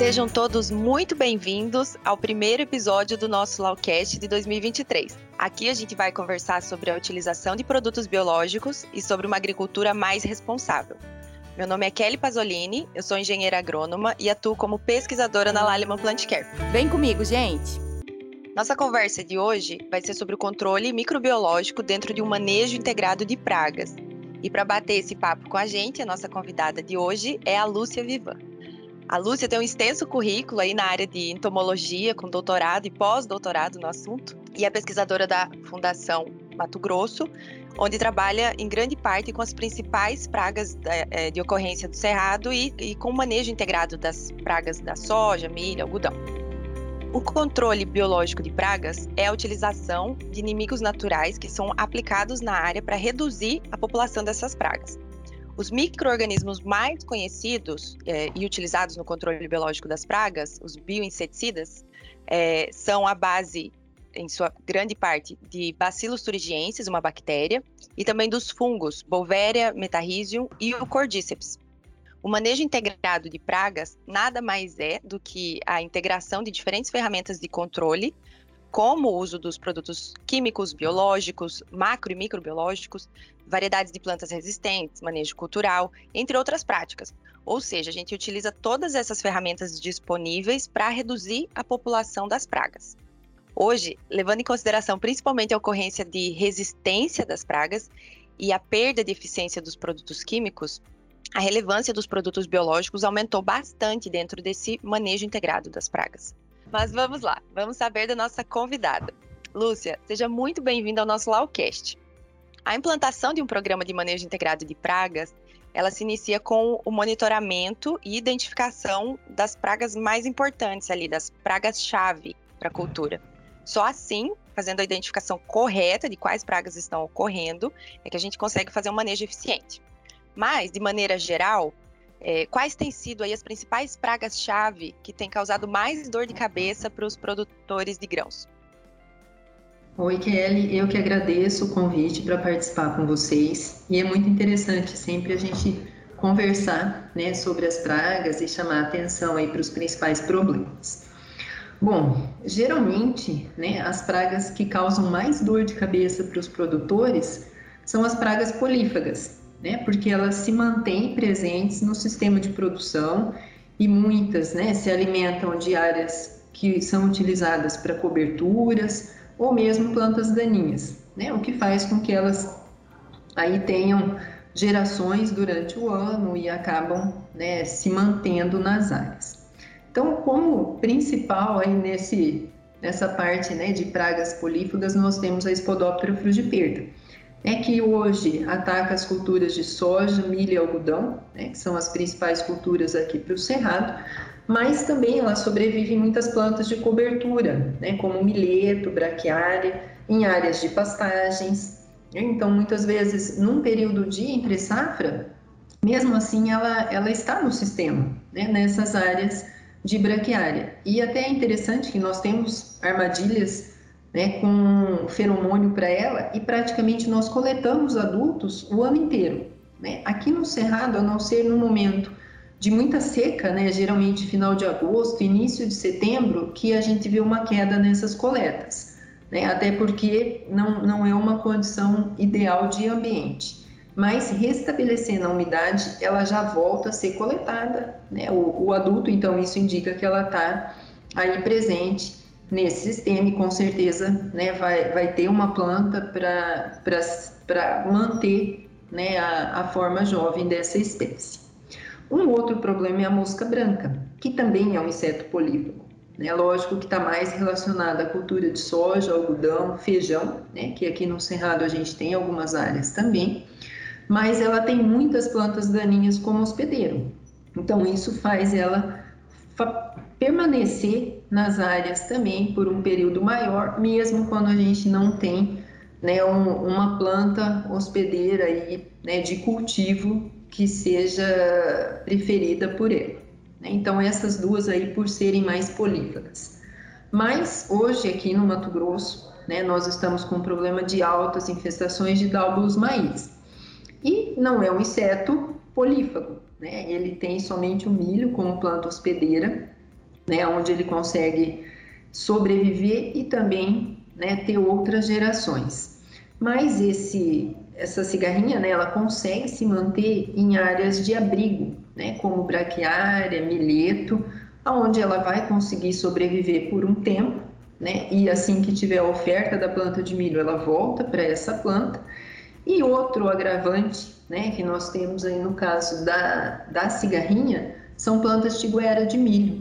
Sejam todos muito bem-vindos ao primeiro episódio do nosso Lawcast de 2023. Aqui a gente vai conversar sobre a utilização de produtos biológicos e sobre uma agricultura mais responsável. Meu nome é Kelly Pasolini, eu sou engenheira agrônoma e atuo como pesquisadora na Lallemand Plant Care. Vem comigo, gente! Nossa conversa de hoje vai ser sobre o controle microbiológico dentro de um manejo integrado de pragas. E para bater esse papo com a gente, a nossa convidada de hoje é a Lúcia Vivan. A Lúcia tem um extenso currículo aí na área de entomologia, com doutorado e pós-doutorado no assunto, e é pesquisadora da Fundação Mato Grosso, onde trabalha em grande parte com as principais pragas é, de ocorrência do cerrado e, e com o manejo integrado das pragas da soja, milho, algodão. O controle biológico de pragas é a utilização de inimigos naturais que são aplicados na área para reduzir a população dessas pragas. Os microorganismos mais conhecidos é, e utilizados no controle biológico das pragas, os bioinseticidas, é, são a base, em sua grande parte, de Bacillus thuringiensis, uma bactéria, e também dos fungos Bovéria, Metarrhizium e o Cordyceps. O manejo integrado de pragas nada mais é do que a integração de diferentes ferramentas de controle como o uso dos produtos químicos, biológicos, macro e microbiológicos, variedades de plantas resistentes, manejo cultural, entre outras práticas. Ou seja, a gente utiliza todas essas ferramentas disponíveis para reduzir a população das pragas. Hoje, levando em consideração principalmente a ocorrência de resistência das pragas e a perda de eficiência dos produtos químicos, a relevância dos produtos biológicos aumentou bastante dentro desse manejo integrado das pragas. Mas vamos lá, vamos saber da nossa convidada. Lúcia, seja muito bem-vinda ao nosso Lawcast. A implantação de um programa de manejo integrado de pragas, ela se inicia com o monitoramento e identificação das pragas mais importantes ali, das pragas-chave para a cultura. Só assim, fazendo a identificação correta de quais pragas estão ocorrendo, é que a gente consegue fazer um manejo eficiente. Mas, de maneira geral, é, quais têm sido aí as principais pragas-chave que têm causado mais dor de cabeça para os produtores de grãos? Oi, Kelly, eu que agradeço o convite para participar com vocês. E é muito interessante sempre a gente conversar né, sobre as pragas e chamar atenção aí para os principais problemas. Bom, geralmente, né, as pragas que causam mais dor de cabeça para os produtores são as pragas polífagas, né? Porque elas se mantêm presentes no sistema de produção e muitas, né, se alimentam de áreas que são utilizadas para coberturas ou mesmo plantas daninhas, né? O que faz com que elas aí tenham gerações durante o ano e acabam, né, se mantendo nas áreas. Então, como principal aí nesse nessa parte, né, de pragas polífagas, nós temos a Spodoptera frugiperda é que hoje ataca as culturas de soja, milho e algodão, né, que são as principais culturas aqui para o cerrado, mas também ela sobrevive em muitas plantas de cobertura, né, como milheto, braquiária, em áreas de pastagens. Então, muitas vezes, num período de entre safra, mesmo assim, ela, ela está no sistema, né, nessas áreas de braquiária. E até é interessante que nós temos armadilhas né, com feromônio para ela e praticamente nós coletamos adultos o ano inteiro. Né? Aqui no Cerrado, a não ser no momento de muita seca, né, geralmente final de agosto, início de setembro, que a gente vê uma queda nessas coletas, né? até porque não, não é uma condição ideal de ambiente. Mas restabelecendo a umidade, ela já volta a ser coletada. Né? O, o adulto, então, isso indica que ela está aí presente nesse sistema e com certeza né, vai, vai ter uma planta para manter né, a, a forma jovem dessa espécie. Um outro problema é a mosca branca, que também é um inseto polífago. Né? Lógico que está mais relacionada à cultura de soja, algodão, feijão, né? que aqui no Cerrado a gente tem algumas áreas também, mas ela tem muitas plantas daninhas como hospedeiro. Então isso faz ela permanecer nas áreas também por um período maior, mesmo quando a gente não tem né, um, uma planta hospedeira aí, né, de cultivo que seja preferida por ele. Né? Então, essas duas aí por serem mais polífagas. Mas hoje aqui no Mato Grosso, né, nós estamos com um problema de altas infestações de dálbulos maíz. E não é um inseto polífago, né? Ele tem somente o milho como planta hospedeira né, onde ele consegue sobreviver e também né, ter outras gerações. Mas esse, essa cigarrinha, né, ela consegue se manter em áreas de abrigo, né, como braquiária, milheto, aonde ela vai conseguir sobreviver por um tempo, né, e assim que tiver a oferta da planta de milho, ela volta para essa planta. E outro agravante, né, que nós temos aí no caso da, da cigarrinha, são plantas de goiara de milho,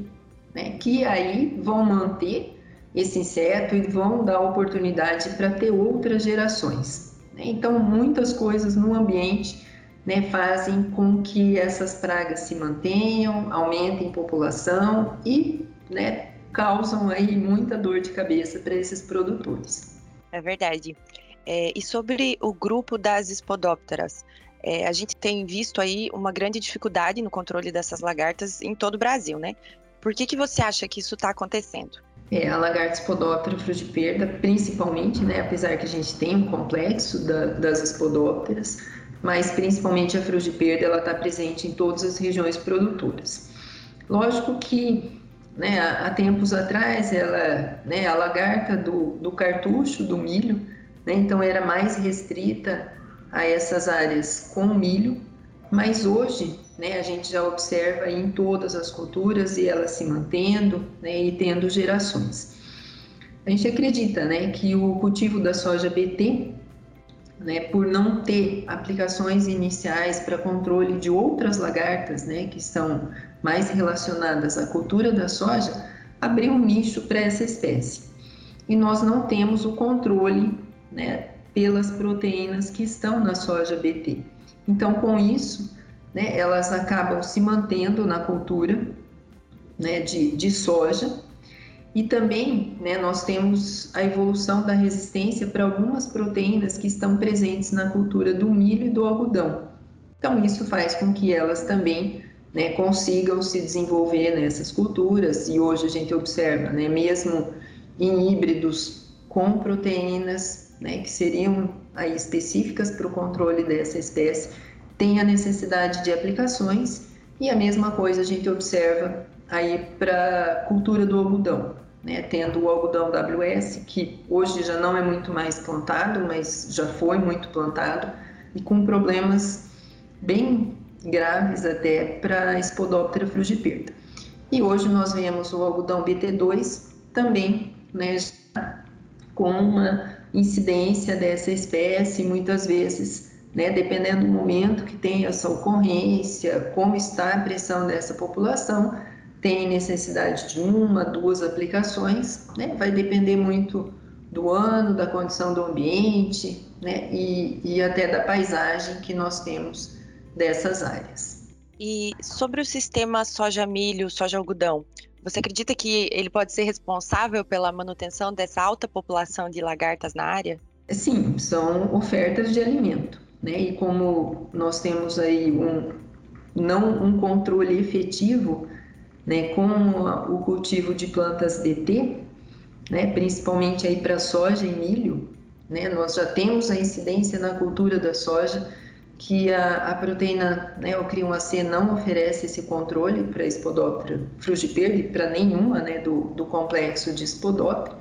né, que aí vão manter esse inseto e vão dar oportunidade para ter outras gerações. Né? Então, muitas coisas no ambiente né, fazem com que essas pragas se mantenham, aumentem população e né, causam aí muita dor de cabeça para esses produtores. É verdade. É, e sobre o grupo das espodópteras, é, a gente tem visto aí uma grande dificuldade no controle dessas lagartas em todo o Brasil, né? Por que, que você acha que isso está acontecendo? É, a lagarta espodóptera perda, principalmente, né, apesar que a gente tem um complexo da, das espodópteras, mas principalmente a perda, ela está presente em todas as regiões produtoras. Lógico que né, há tempos atrás, ela, né, a lagarta do, do cartucho, do milho, né, então era mais restrita a essas áreas com milho, mas hoje né, a gente já observa em todas as culturas e elas se mantendo né, e tendo gerações. A gente acredita né, que o cultivo da soja BT, né, por não ter aplicações iniciais para controle de outras lagartas né, que estão mais relacionadas à cultura da soja, abriu um nicho para essa espécie. E nós não temos o controle né, pelas proteínas que estão na soja BT. Então, com isso, né, elas acabam se mantendo na cultura né, de, de soja. E também né, nós temos a evolução da resistência para algumas proteínas que estão presentes na cultura do milho e do algodão. Então, isso faz com que elas também né, consigam se desenvolver nessas culturas. E hoje a gente observa, né, mesmo em híbridos com proteínas né, que seriam aí específicas para o controle dessa espécie, tem a necessidade de aplicações e a mesma coisa a gente observa aí para a cultura do algodão, né? tendo o algodão WS, que hoje já não é muito mais plantado, mas já foi muito plantado, e com problemas bem graves até para a Spodoptera frugiperda. E hoje nós vemos o algodão BT2 também né, com uma incidência dessa espécie, muitas vezes né, dependendo do momento que tem essa ocorrência, como está a pressão dessa população, tem necessidade de uma, duas aplicações, né, vai depender muito do ano, da condição do ambiente, né, e, e até da paisagem que nós temos dessas áreas. E sobre o sistema soja-milho, soja-algodão, você acredita que ele pode ser responsável pela manutenção dessa alta população de lagartas na área? Sim, são ofertas de alimento né? E como nós temos aí um não um controle efetivo, né, com o cultivo de plantas DT, né, principalmente aí para soja e milho, né, nós já temos a incidência na cultura da soja que a, a proteína, né, o crium AC não oferece esse controle para a Spodoptera e para nenhuma, né, do, do complexo de Spodoptera.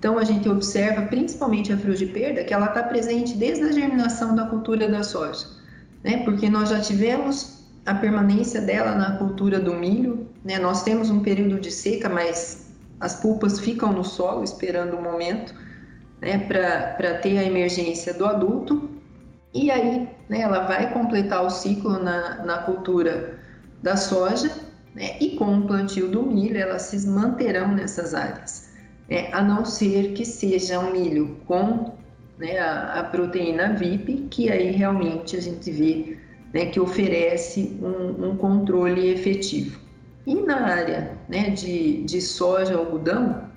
Então, a gente observa principalmente a perda que ela está presente desde a germinação da cultura da soja, né? Porque nós já tivemos a permanência dela na cultura do milho, né? Nós temos um período de seca, mas as pulpas ficam no solo esperando o momento, né? Para ter a emergência do adulto. E aí, né? Ela vai completar o ciclo na, na cultura da soja, né? E com o plantio do milho, elas se manterão nessas áreas é, a não ser que seja um milho com né, a, a, proteína VIP, que aí realmente a gente vê né, que oferece um, um, controle efetivo. E na área né, de, de soja, algodão,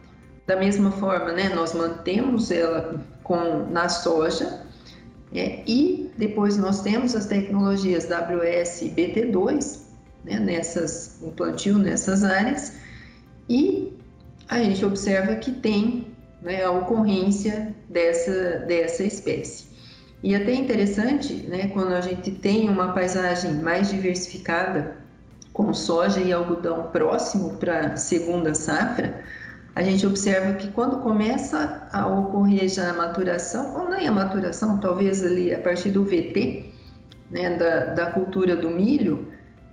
da mesma forma, né, nós mantemos ela com, na soja é, e depois nós temos as tecnologias WS e BT2 né, nessas, plantio nessas áreas e a gente observa que tem né, a ocorrência dessa, dessa espécie. E até interessante, né, quando a gente tem uma paisagem mais diversificada com soja e algodão próximo para segunda safra, a gente observa que quando começa a ocorrer já a maturação, ou nem a maturação, talvez ali a partir do VT, né, da, da cultura do milho,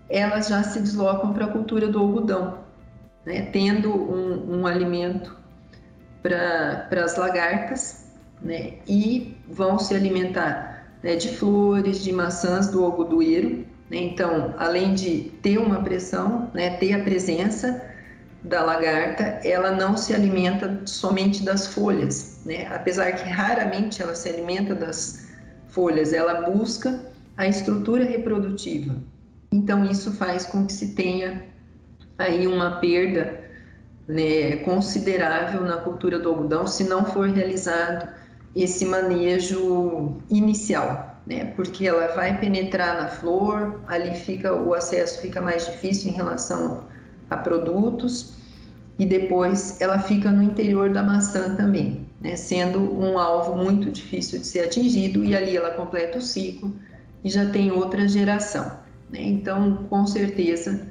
elas já se deslocam para a cultura do algodão, né, tendo um, um alimento para as lagartas né, e vão se alimentar né, de flores, de maçãs do algodoeiro. Né, então, além de ter uma pressão, né, ter a presença da lagarta, ela não se alimenta somente das folhas, né? apesar que raramente ela se alimenta das folhas, ela busca a estrutura reprodutiva. Então, isso faz com que se tenha aí uma perda né, considerável na cultura do algodão se não for realizado esse manejo inicial, né? Porque ela vai penetrar na flor, ali fica o acesso fica mais difícil em relação a produtos e depois ela fica no interior da maçã também, né? Sendo um alvo muito difícil de ser atingido e ali ela completa o ciclo e já tem outra geração, né? Então, com certeza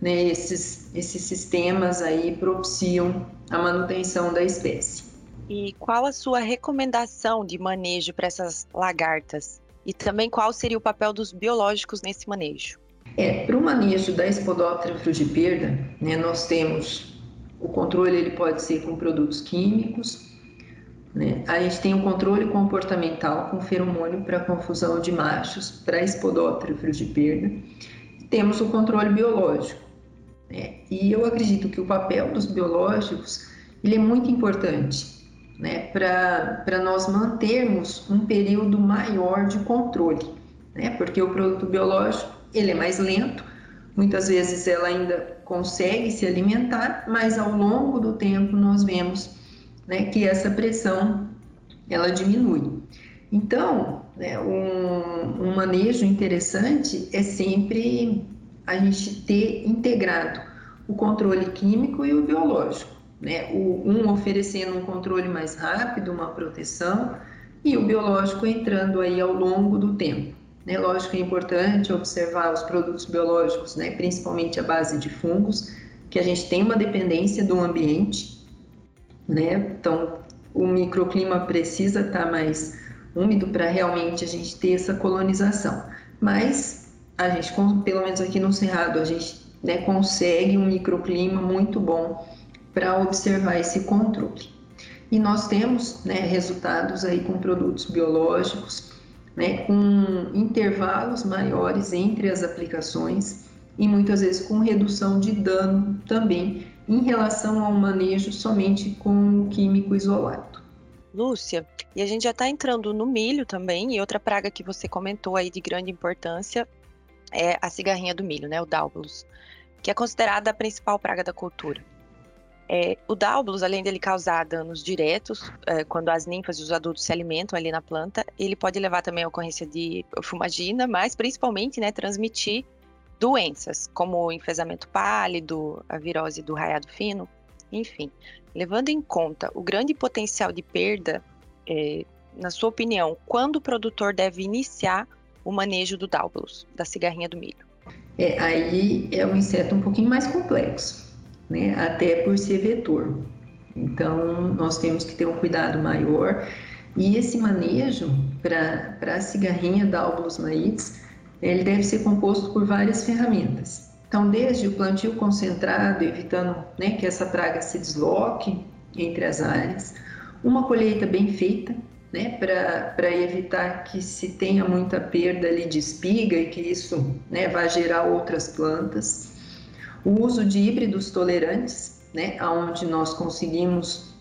né, esses, esses sistemas aí propiciam a manutenção da espécie. E qual a sua recomendação de manejo para essas lagartas? E também qual seria o papel dos biológicos nesse manejo? É, para o manejo da Spodoptera frugiperda, né, nós temos o controle, ele pode ser com produtos químicos, né? A gente tem o um controle comportamental com feromônio para confusão de machos para Spodoptera frugiperda. Temos o controle biológico, né? E eu acredito que o papel dos biológicos ele é muito importante né? para nós mantermos um período maior de controle, né? porque o produto biológico ele é mais lento, muitas vezes ela ainda consegue se alimentar, mas ao longo do tempo nós vemos né, que essa pressão ela diminui. Então, né, um, um manejo interessante é sempre a gente ter integrado o controle químico e o biológico, né? O, um oferecendo um controle mais rápido, uma proteção, e o biológico entrando aí ao longo do tempo. Né? Lógico é importante observar os produtos biológicos, né? principalmente a base de fungos, que a gente tem uma dependência do ambiente, né? Então, o microclima precisa estar mais úmido para realmente a gente ter essa colonização. Mas a gente, pelo menos aqui no Cerrado, a gente né, consegue um microclima muito bom para observar esse controle. E nós temos né, resultados aí com produtos biológicos, né, com intervalos maiores entre as aplicações e muitas vezes com redução de dano também em relação ao manejo somente com o químico isolado. Lúcia, e a gente já está entrando no milho também, e outra praga que você comentou aí de grande importância é a cigarrinha do milho, né, o Daubulus, que é considerada a principal praga da cultura. É, o Daubulus, além dele causar danos diretos, é, quando as ninfas e os adultos se alimentam ali na planta, ele pode levar também a ocorrência de fumagina, mas principalmente né, transmitir doenças, como o enfesamento pálido, a virose do raiado fino, enfim. Levando em conta o grande potencial de perda, é, na sua opinião, quando o produtor deve iniciar o manejo do Daubulus, da cigarrinha do milho. É, aí é um inseto um pouquinho mais complexo, né? até por ser vetor. Então, nós temos que ter um cuidado maior. E esse manejo para a cigarrinha Daubulus maites, ele deve ser composto por várias ferramentas. Então, desde o plantio concentrado, evitando né, que essa praga se desloque entre as áreas, uma colheita bem feita, né, para evitar que se tenha muita perda ali de espiga e que isso né, vá gerar outras plantas. O uso de híbridos tolerantes, né, onde nós conseguimos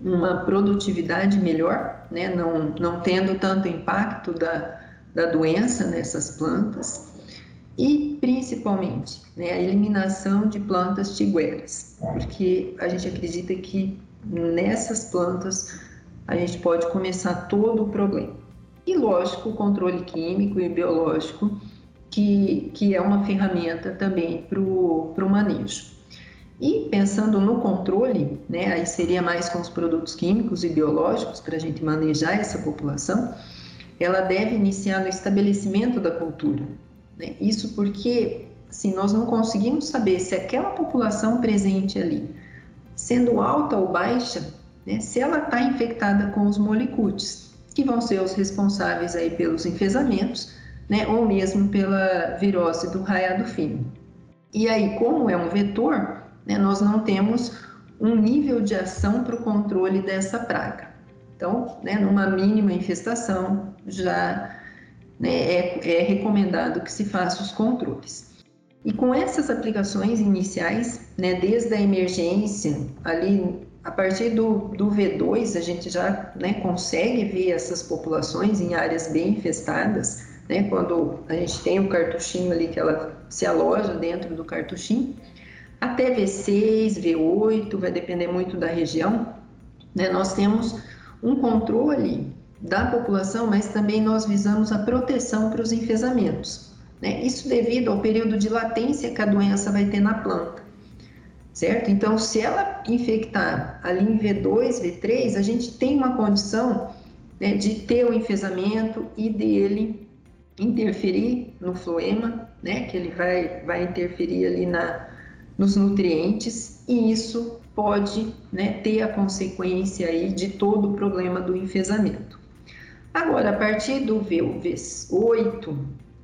uma produtividade melhor, né, não, não tendo tanto impacto da, da doença nessas plantas. E, principalmente, né, a eliminação de plantas tigueras, porque a gente acredita que nessas plantas a gente pode começar todo o problema. E, lógico, o controle químico e biológico, que, que é uma ferramenta também para o manejo. E pensando no controle, né, aí seria mais com os produtos químicos e biológicos para a gente manejar essa população, ela deve iniciar no estabelecimento da cultura. Né? Isso porque assim, nós não conseguimos saber se aquela população presente ali, sendo alta ou baixa, né, se ela está infectada com os molicutes, que vão ser os responsáveis aí pelos enfesamentos, né, ou mesmo pela virose do raiado fino. E aí, como é um vetor, né, nós não temos um nível de ação para o controle dessa praga. Então, né, numa mínima infestação, já né, é, é recomendado que se faça os controles. E com essas aplicações iniciais, né, desde a emergência, ali a partir do, do V2, a gente já né, consegue ver essas populações em áreas bem infestadas, né, quando a gente tem o cartuchinho ali que ela se aloja dentro do cartuchinho, até V6, V8, vai depender muito da região, né, nós temos um controle da população, mas também nós visamos a proteção para os enfesamentos. Né? Isso devido ao período de latência que a doença vai ter na planta, certo? Então, se ela infectar ali em V2, V3, a gente tem uma condição né, de ter o enfesamento e dele interferir no floema, né, que ele vai, vai interferir ali na, nos nutrientes, e isso pode né, ter a consequência aí de todo o problema do enfesamento. Agora, a partir do V8,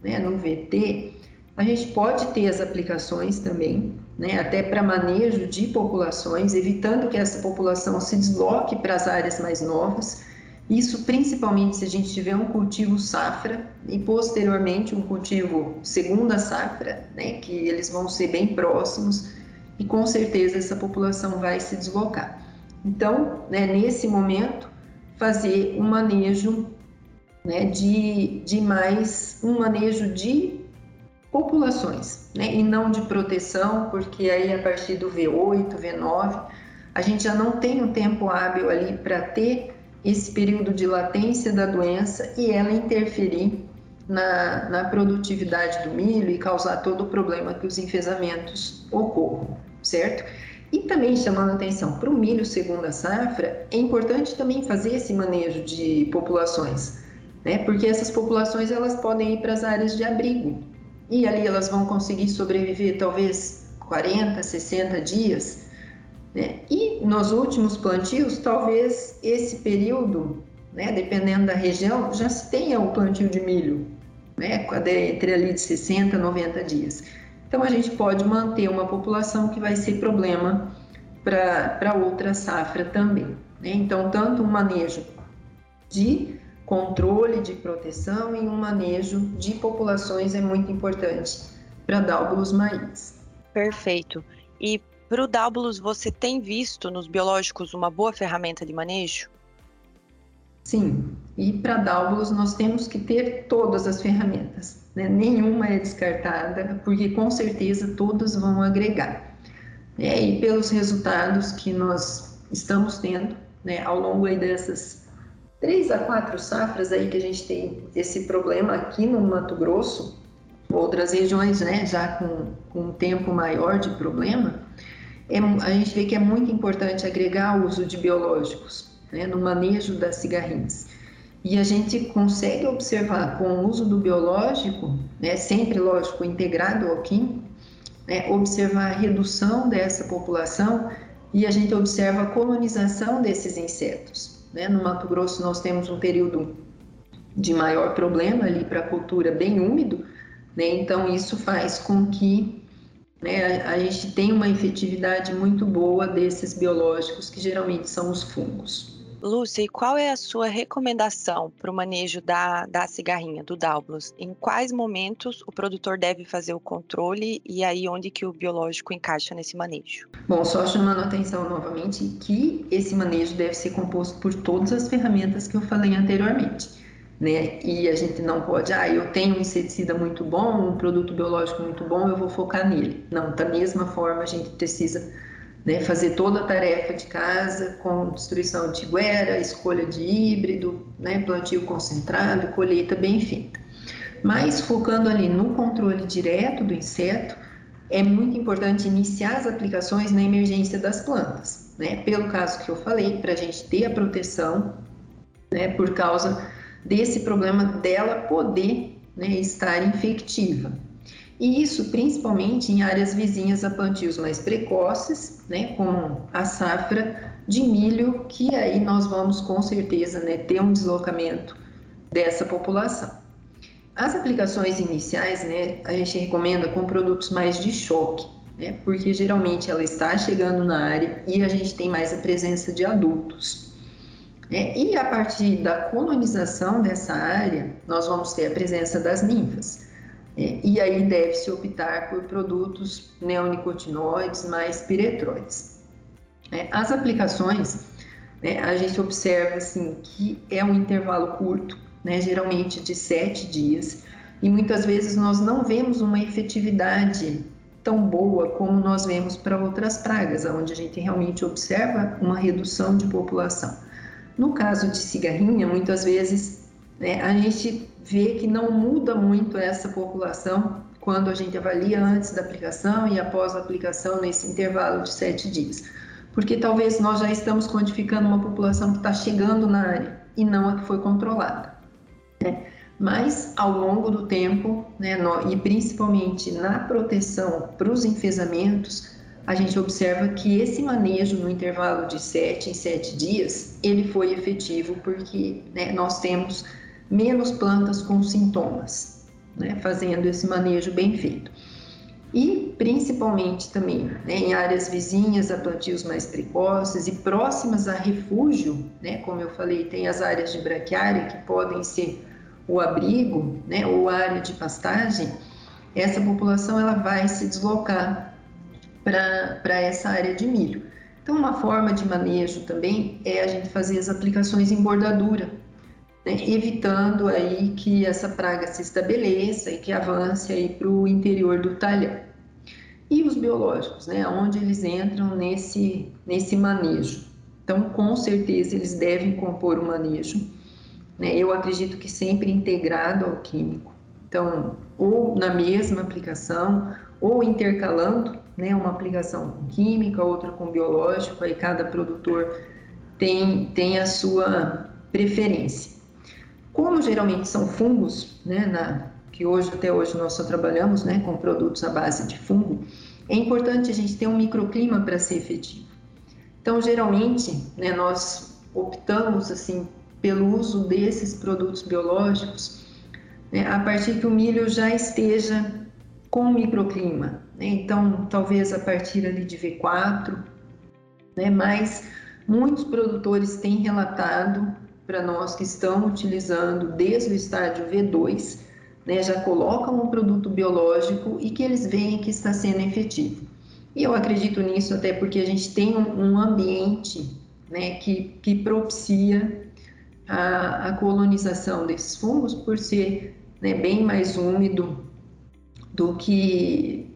né, no VT, a gente pode ter as aplicações também, né, até para manejo de populações, evitando que essa população se desloque para as áreas mais novas. Isso principalmente se a gente tiver um cultivo safra e posteriormente um cultivo segunda safra, né, que eles vão ser bem próximos e com certeza essa população vai se deslocar. Então, né, nesse momento, fazer um manejo né, de, de mais um manejo de populações, né, e não de proteção, porque aí a partir do V8, V9, a gente já não tem um tempo hábil ali para ter esse período de latência da doença e ela interferir na, na produtividade do milho e causar todo o problema que os enfesamentos ocorram, certo? E também chamando atenção para o milho segunda safra, é importante também fazer esse manejo de populações né? Porque essas populações elas podem ir para as áreas de abrigo e ali elas vão conseguir sobreviver talvez 40, 60 dias, né? E nos últimos plantios, talvez esse período, né, dependendo da região, já se tenha o plantio de milho, né, entre ali de 60 a 90 dias. Então a gente pode manter uma população que vai ser problema para outra safra também. Né? Então, tanto um manejo de controle de proteção e um manejo de populações é muito importante para dálbulos maíz. Perfeito. E para o dálbulos, você tem visto nos biológicos uma boa ferramenta de manejo? Sim, e para dálbulos nós temos que ter todas as ferramentas, né? nenhuma é descartada, porque com certeza todas vão agregar. É, e pelos resultados que nós estamos tendo né, ao longo dessas três a quatro safras aí que a gente tem esse problema aqui no Mato Grosso, outras regiões, né, já com, com um tempo maior de problema, é, a gente vê que é muito importante agregar o uso de biológicos né, no manejo das cigarrinhas. E a gente consegue observar com o uso do biológico, né, sempre, lógico, integrado ao químico, né, observar a redução dessa população e a gente observa a colonização desses insetos. Né? No Mato Grosso, nós temos um período de maior problema ali para a cultura bem úmido, né? então isso faz com que né, a, a gente tenha uma efetividade muito boa desses biológicos, que geralmente são os fungos. Lúcia, e qual é a sua recomendação para o manejo da, da cigarrinha, do Daublos? Em quais momentos o produtor deve fazer o controle e aí onde que o biológico encaixa nesse manejo? Bom, só chamando a atenção novamente que esse manejo deve ser composto por todas as ferramentas que eu falei anteriormente. Né? E a gente não pode, ah, eu tenho um inseticida muito bom, um produto biológico muito bom, eu vou focar nele. Não, da mesma forma a gente precisa né, fazer toda a tarefa de casa com destruição de escolha de híbrido, né, plantio concentrado, colheita bem feita. Mas focando ali no controle direto do inseto, é muito importante iniciar as aplicações na emergência das plantas, né? Pelo caso que eu falei, para a gente ter a proteção, né? Por causa desse problema dela poder né, estar infectiva. E isso principalmente em áreas vizinhas a plantios mais precoces, né, como a safra de milho, que aí nós vamos com certeza né, ter um deslocamento dessa população. As aplicações iniciais, né, a gente recomenda com produtos mais de choque, né, porque geralmente ela está chegando na área e a gente tem mais a presença de adultos. É, e a partir da colonização dessa área, nós vamos ter a presença das ninfas. É, e aí deve-se optar por produtos neonicotinoides mais piretroides. É, as aplicações, né, a gente observa assim, que é um intervalo curto, né, geralmente de sete dias, e muitas vezes nós não vemos uma efetividade tão boa como nós vemos para outras pragas, onde a gente realmente observa uma redução de população. No caso de cigarrinha, muitas vezes né, a gente vê que não muda muito essa população quando a gente avalia antes da aplicação e após a aplicação nesse intervalo de sete dias. Porque talvez nós já estamos quantificando uma população que está chegando na área e não a que foi controlada. Né? Mas ao longo do tempo, né, e principalmente na proteção para os enfesamentos, a gente observa que esse manejo no intervalo de 7 em 7 dias, ele foi efetivo porque né, nós temos menos plantas com sintomas, né, fazendo esse manejo bem feito. E principalmente também né, em áreas vizinhas a plantios mais precoces e próximas a refúgio, né, como eu falei, tem as áreas de braquiária que podem ser o abrigo né, ou área de pastagem, essa população ela vai se deslocar para essa área de milho. Então, uma forma de manejo também é a gente fazer as aplicações em bordadura, né, evitando aí que essa praga se estabeleça e que avance aí para o interior do talhão. E os biológicos, né, onde eles entram nesse, nesse manejo. Então, com certeza, eles devem compor o manejo. Né, eu acredito que sempre integrado ao químico. Então, ou na mesma aplicação, ou intercalando né, uma aplicação química, outra com biológico, aí cada produtor tem, tem a sua preferência. Como geralmente são fungos, né, na, que hoje até hoje nós só trabalhamos né, com produtos à base de fungo, é importante a gente ter um microclima para ser efetivo. Então, geralmente, né, nós optamos assim pelo uso desses produtos biológicos né, a partir que o milho já esteja com microclima. Né? Então, talvez a partir ali de V4, né? mas muitos produtores têm relatado para nós que estão utilizando desde o estágio V2, né? já colocam um produto biológico e que eles veem que está sendo efetivo. E eu acredito nisso até porque a gente tem um, ambiente né, que, que propicia a, a colonização desses fungos por ser né, bem mais úmido do que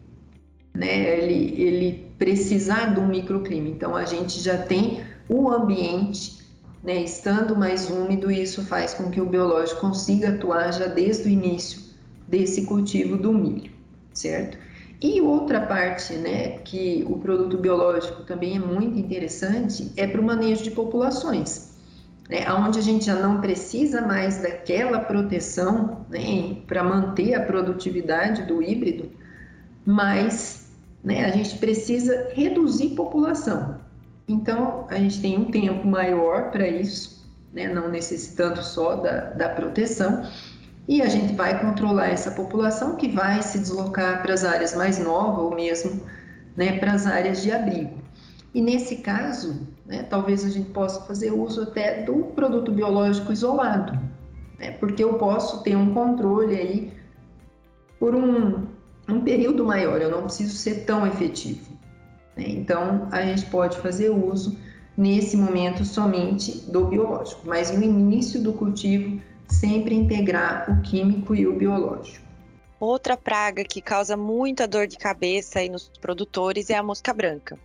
né, ele, ele precisar um microclima. Então, a gente já tem o ambiente né, estando mais úmido isso faz com que o biológico consiga atuar já desde o início desse cultivo do milho, certo? E outra parte, né, que o produto biológico também é muito interessante, é para o manejo de populações né, onde a gente já não precisa mais daquela proteção né, para manter a produtividade do híbrido, mas né, a gente precisa reduzir população. Então, a gente tem um tempo maior para isso, né, não necessitando só da, da proteção, e a gente vai controlar essa população que vai se deslocar para as áreas mais novas ou mesmo né, para as áreas de abrigo. E nesse caso, né, talvez a gente possa fazer uso até do produto biológico isolado, né, porque eu posso ter um controle aí por um, um período maior, eu não preciso ser tão efetivo. Né? Então, a gente pode fazer uso nesse momento somente do biológico, mas no início do cultivo, sempre integrar o químico e o biológico. Outra praga que causa muita dor de cabeça aí nos produtores é a mosca branca.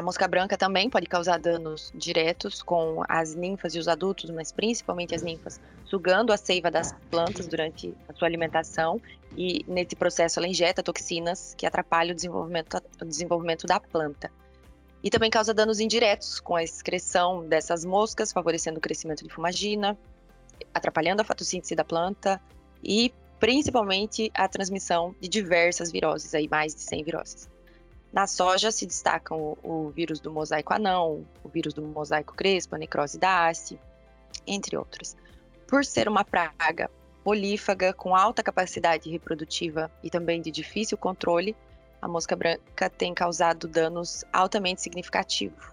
A mosca branca também pode causar danos diretos com as ninfas e os adultos, mas principalmente as ninfas, sugando a seiva das plantas durante a sua alimentação e nesse processo ela injeta toxinas que atrapalham o desenvolvimento, o desenvolvimento da planta. E também causa danos indiretos com a excreção dessas moscas, favorecendo o crescimento de fumagina, atrapalhando a fotossíntese da planta e principalmente a transmissão de diversas viroses, aí mais de 100 viroses. Na soja se destacam o, o vírus do mosaico anão, o vírus do mosaico crespo, a necrose da haste, entre outros. Por ser uma praga polífaga com alta capacidade reprodutiva e também de difícil controle, a mosca branca tem causado danos altamente significativos,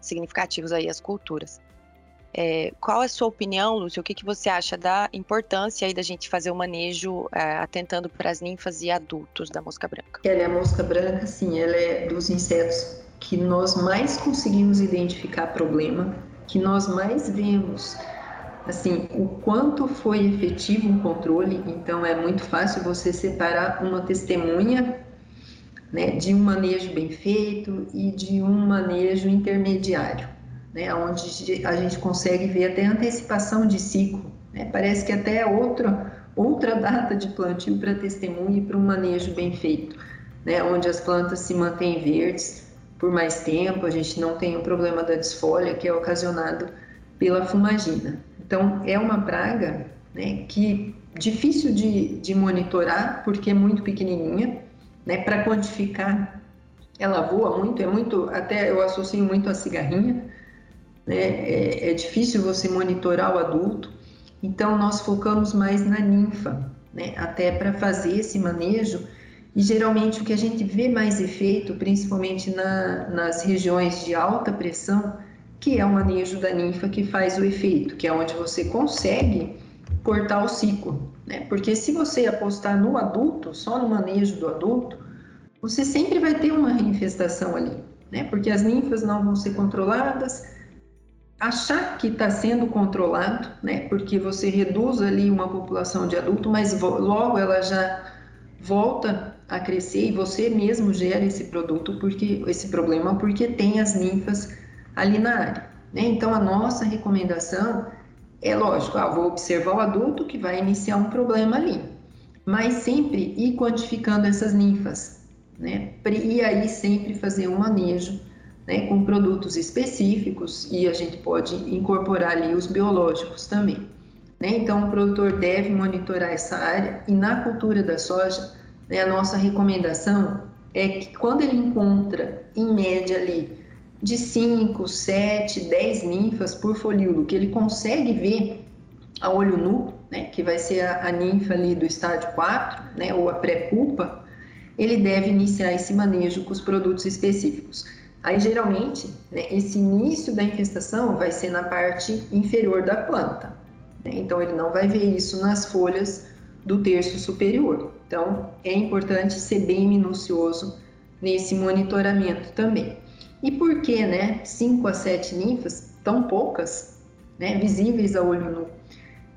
significativos aí às culturas. É, qual é a sua opinião, Lúcio? O que, que você acha da importância aí da gente fazer o manejo é, atentando para as ninfas e adultos da mosca branca? Ela é a mosca branca, sim, ela é dos insetos que nós mais conseguimos identificar problema, que nós mais vemos assim, o quanto foi efetivo o controle, então é muito fácil você separar uma testemunha né, de um manejo bem feito e de um manejo intermediário né, onde a gente consegue ver até antecipação de ciclo. Né? Parece que até é outra, outra data de plantio para testemunho e para um manejo bem feito, né? onde as plantas se mantêm verdes por mais tempo, a gente não tem o problema da desfolha, que é ocasionado pela fumagina. Então, é uma praga né, que difícil de, de monitorar, porque é muito pequenininha, né, para quantificar, ela voa muito, é muito, até eu associo muito a cigarrinha? É, é difícil você monitorar o adulto, então nós focamos mais na ninfa, né? até para fazer esse manejo. E geralmente o que a gente vê mais efeito, principalmente na, nas regiões de alta pressão, que é o manejo da ninfa que faz o efeito, que é onde você consegue cortar o ciclo. Né? Porque se você apostar no adulto, só no manejo do adulto, você sempre vai ter uma reinfestação ali, né? porque as ninfas não vão ser controladas, achar que está sendo controlado, né? Porque você reduz ali uma população de adulto, mas logo ela já volta a crescer e você mesmo gera esse produto porque esse problema porque tem as ninfas ali na área, né? Então a nossa recomendação é lógico, ah, vou observar o adulto que vai iniciar um problema ali, mas sempre ir quantificando essas ninfas, né? E aí sempre fazer um manejo né, com produtos específicos e a gente pode incorporar ali os biológicos também. Né? Então, o produtor deve monitorar essa área e na cultura da soja, né, a nossa recomendação é que quando ele encontra, em média ali, de 5, 7, 10 ninfas por folíolo, que ele consegue ver a olho nu, né, que vai ser a, a ninfa ali do estágio 4, né, ou a pré-pupa, ele deve iniciar esse manejo com os produtos específicos. Aí, geralmente, né, esse início da infestação vai ser na parte inferior da planta. Né? Então, ele não vai ver isso nas folhas do terço superior. Então, é importante ser bem minucioso nesse monitoramento também. E por que, né, 5 a 7 ninfas, tão poucas, né, visíveis a olho nu?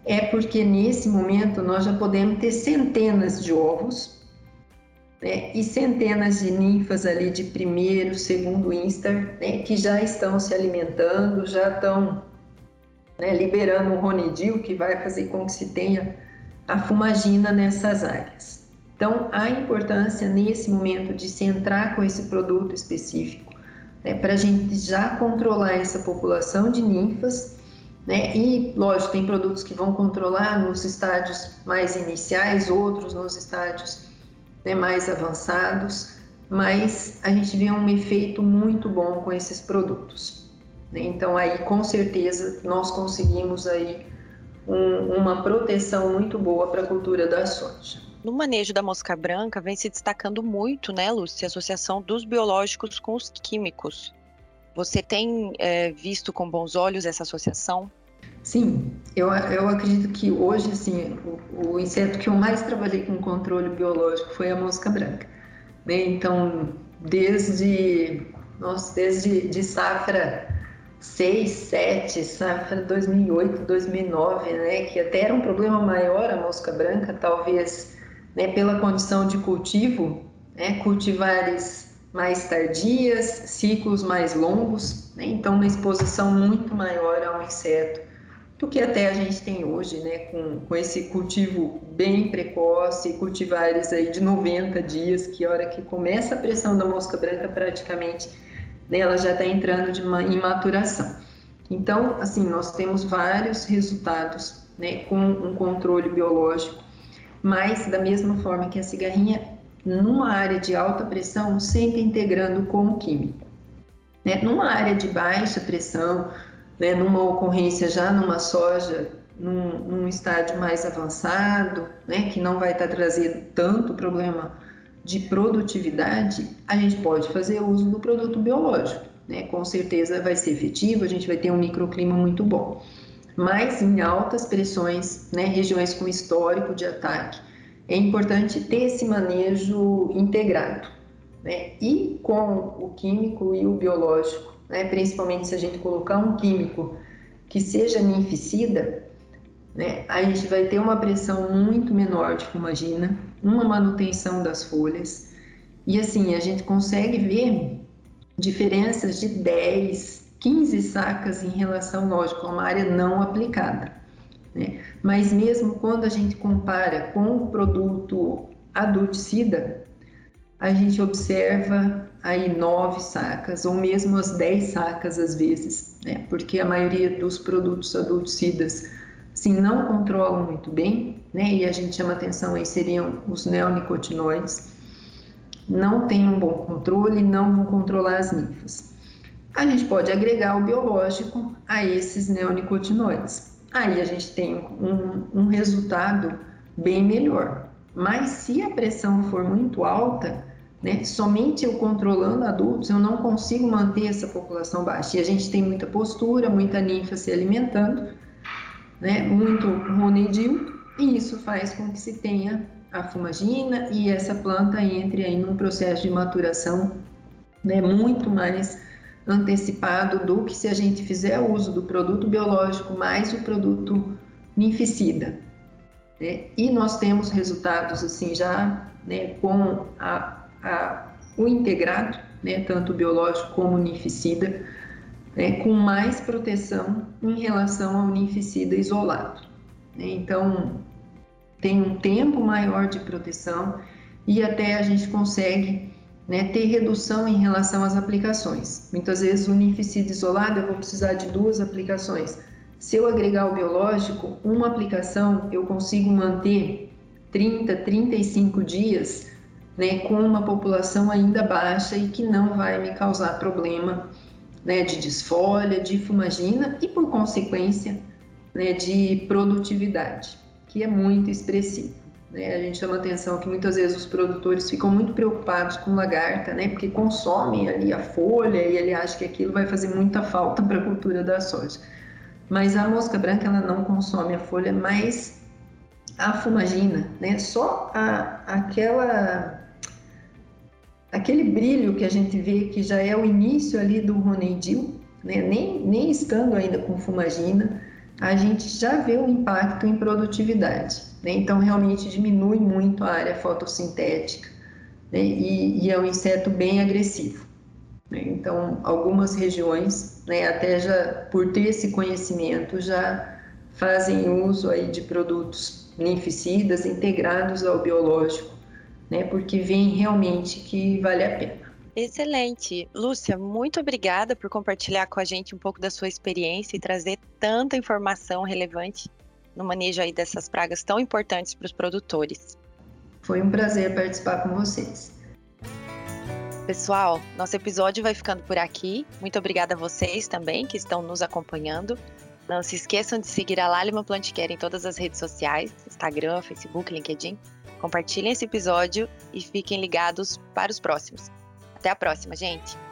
É porque nesse momento nós já podemos ter centenas de ovos né, e centenas de ninfas ali de primeiro, segundo instar, né, que já estão se alimentando, já estão né, liberando o ronidil, que vai fazer com que se tenha a fumagina nessas áreas. Então, a importância nesse momento de se entrar com esse produto específico, né, para a gente já controlar essa população de ninfas, né, e, lógico, tem produtos que vão controlar nos estádios mais iniciais, outros nos estádios né, mais avançados, mas a gente vê um efeito muito bom com esses produtos. Né? Então aí com certeza nós conseguimos aí um, uma proteção muito boa para a cultura da soja. No manejo da mosca branca vem se destacando muito, né, Lúcia, a associação dos biológicos com os químicos. Você tem é, visto com bons olhos essa associação? Sim, eu, eu acredito que hoje, assim, o, o, inseto que eu mais trabalhei com controle biológico foi a mosca branca. Né? Então, desde, nossa, desde de safra 6, 7, safra 2008, 2009, né, que até era um problema maior a mosca branca, talvez né, pela condição de cultivo, né, cultivares mais tardias, ciclos mais longos, né, então uma exposição muito maior ao inseto do que até a gente tem hoje, né, com, com esse cultivo bem precoce, cultivares aí de 90 dias, que a hora que começa a pressão da mosca branca, praticamente, né, ela já está entrando de uma, em maturação. Então, assim, nós temos vários resultados, né, com um controle biológico, mas da mesma forma que a cigarrinha, numa área de alta pressão, sempre integrando com o químico. Né? Numa área de baixa pressão, né, numa ocorrência já numa soja, num, num estágio mais avançado, né, que não vai estar trazendo tanto problema de produtividade, a gente pode fazer uso do produto biológico. Né? Com certeza vai ser efetivo, a gente vai ter um microclima muito bom. Mas em altas pressões, né, regiões com histórico de ataque, é importante ter esse manejo integrado. Né? E com o químico e o biológico, né? principalmente se a gente colocar um químico que seja ninficida, né? a gente vai ter uma pressão muito menor de fumagina, uma manutenção das folhas, e assim, a gente consegue ver diferenças de 10, 15 sacas em relação, lógico, a uma área não aplicada. Né? Mas mesmo quando a gente compara com o produto adulticida, a gente observa aí nove sacas, ou mesmo as dez sacas às vezes, né? porque a maioria dos produtos adulticidas assim, não controlam muito bem, né? e a gente chama atenção aí seriam os neonicotinoides, não tem um bom controle, não vão controlar as ninfas. A gente pode agregar o biológico a esses neonicotinoides. Aí a gente tem um, um resultado bem melhor. Mas se a pressão for muito alta, né, somente eu controlando adultos, eu não consigo manter essa população baixa. E a gente tem muita postura, muita ninfa se alimentando, né, muito ronidil, e isso faz com que se tenha a fumagina e essa planta entre aí num processo de maturação né, muito mais antecipado do que se a gente fizer uso do produto biológico mais o produto ninficida. Né? E nós temos resultados assim já né, com a, o integrado, né, tanto biológico como ninficida, né, com mais proteção em relação ao ninficida isolado. Né? Então, tem um tempo maior de proteção e até a gente consegue né, ter redução em relação às aplicações. Muitas vezes o ninficida isolado eu vou precisar de duas aplicações. Se eu agregar o biológico, uma aplicação eu consigo manter 30, 35 dias né, com uma população ainda baixa e que não vai me causar problema né, de desfolha, de fumagina e, por consequência, né, de produtividade que é muito expressivo. Né? A gente chama atenção que muitas vezes os produtores ficam muito preocupados com lagarta, né? porque consomem ali a folha e ele acha que aquilo vai fazer muita falta para a cultura da soja. Mas a mosca branca ela não consome a folha, mas a fumagina, né? Só a, aquela aquele brilho que a gente vê que já é o início ali do ronendil, né? Nem, nem estando ainda com fumagina, a gente já vê um impacto em produtividade. Né? Então, realmente diminui muito a área fotossintética né? e, e, é um inseto bem agressivo. Né? Então, algumas regiões, né, até já por ter esse conhecimento, já fazem uso aí de produtos linficidas integrados ao biológico, né, porque veem realmente que vale a pena. Excelente. Lúcia, muito obrigada por compartilhar com a gente um pouco da sua experiência e trazer tanta informação relevante no manejo aí dessas pragas tão importantes para os produtores. Foi um prazer participar com vocês. Pessoal, nosso episódio vai ficando por aqui. Muito obrigada a vocês também que estão nos acompanhando. Não se esqueçam de seguir a Lálima Planticare em todas as redes sociais, Instagram, Facebook, LinkedIn. Compartilhem esse episódio e fiquem ligados para os próximos. Até a próxima, gente!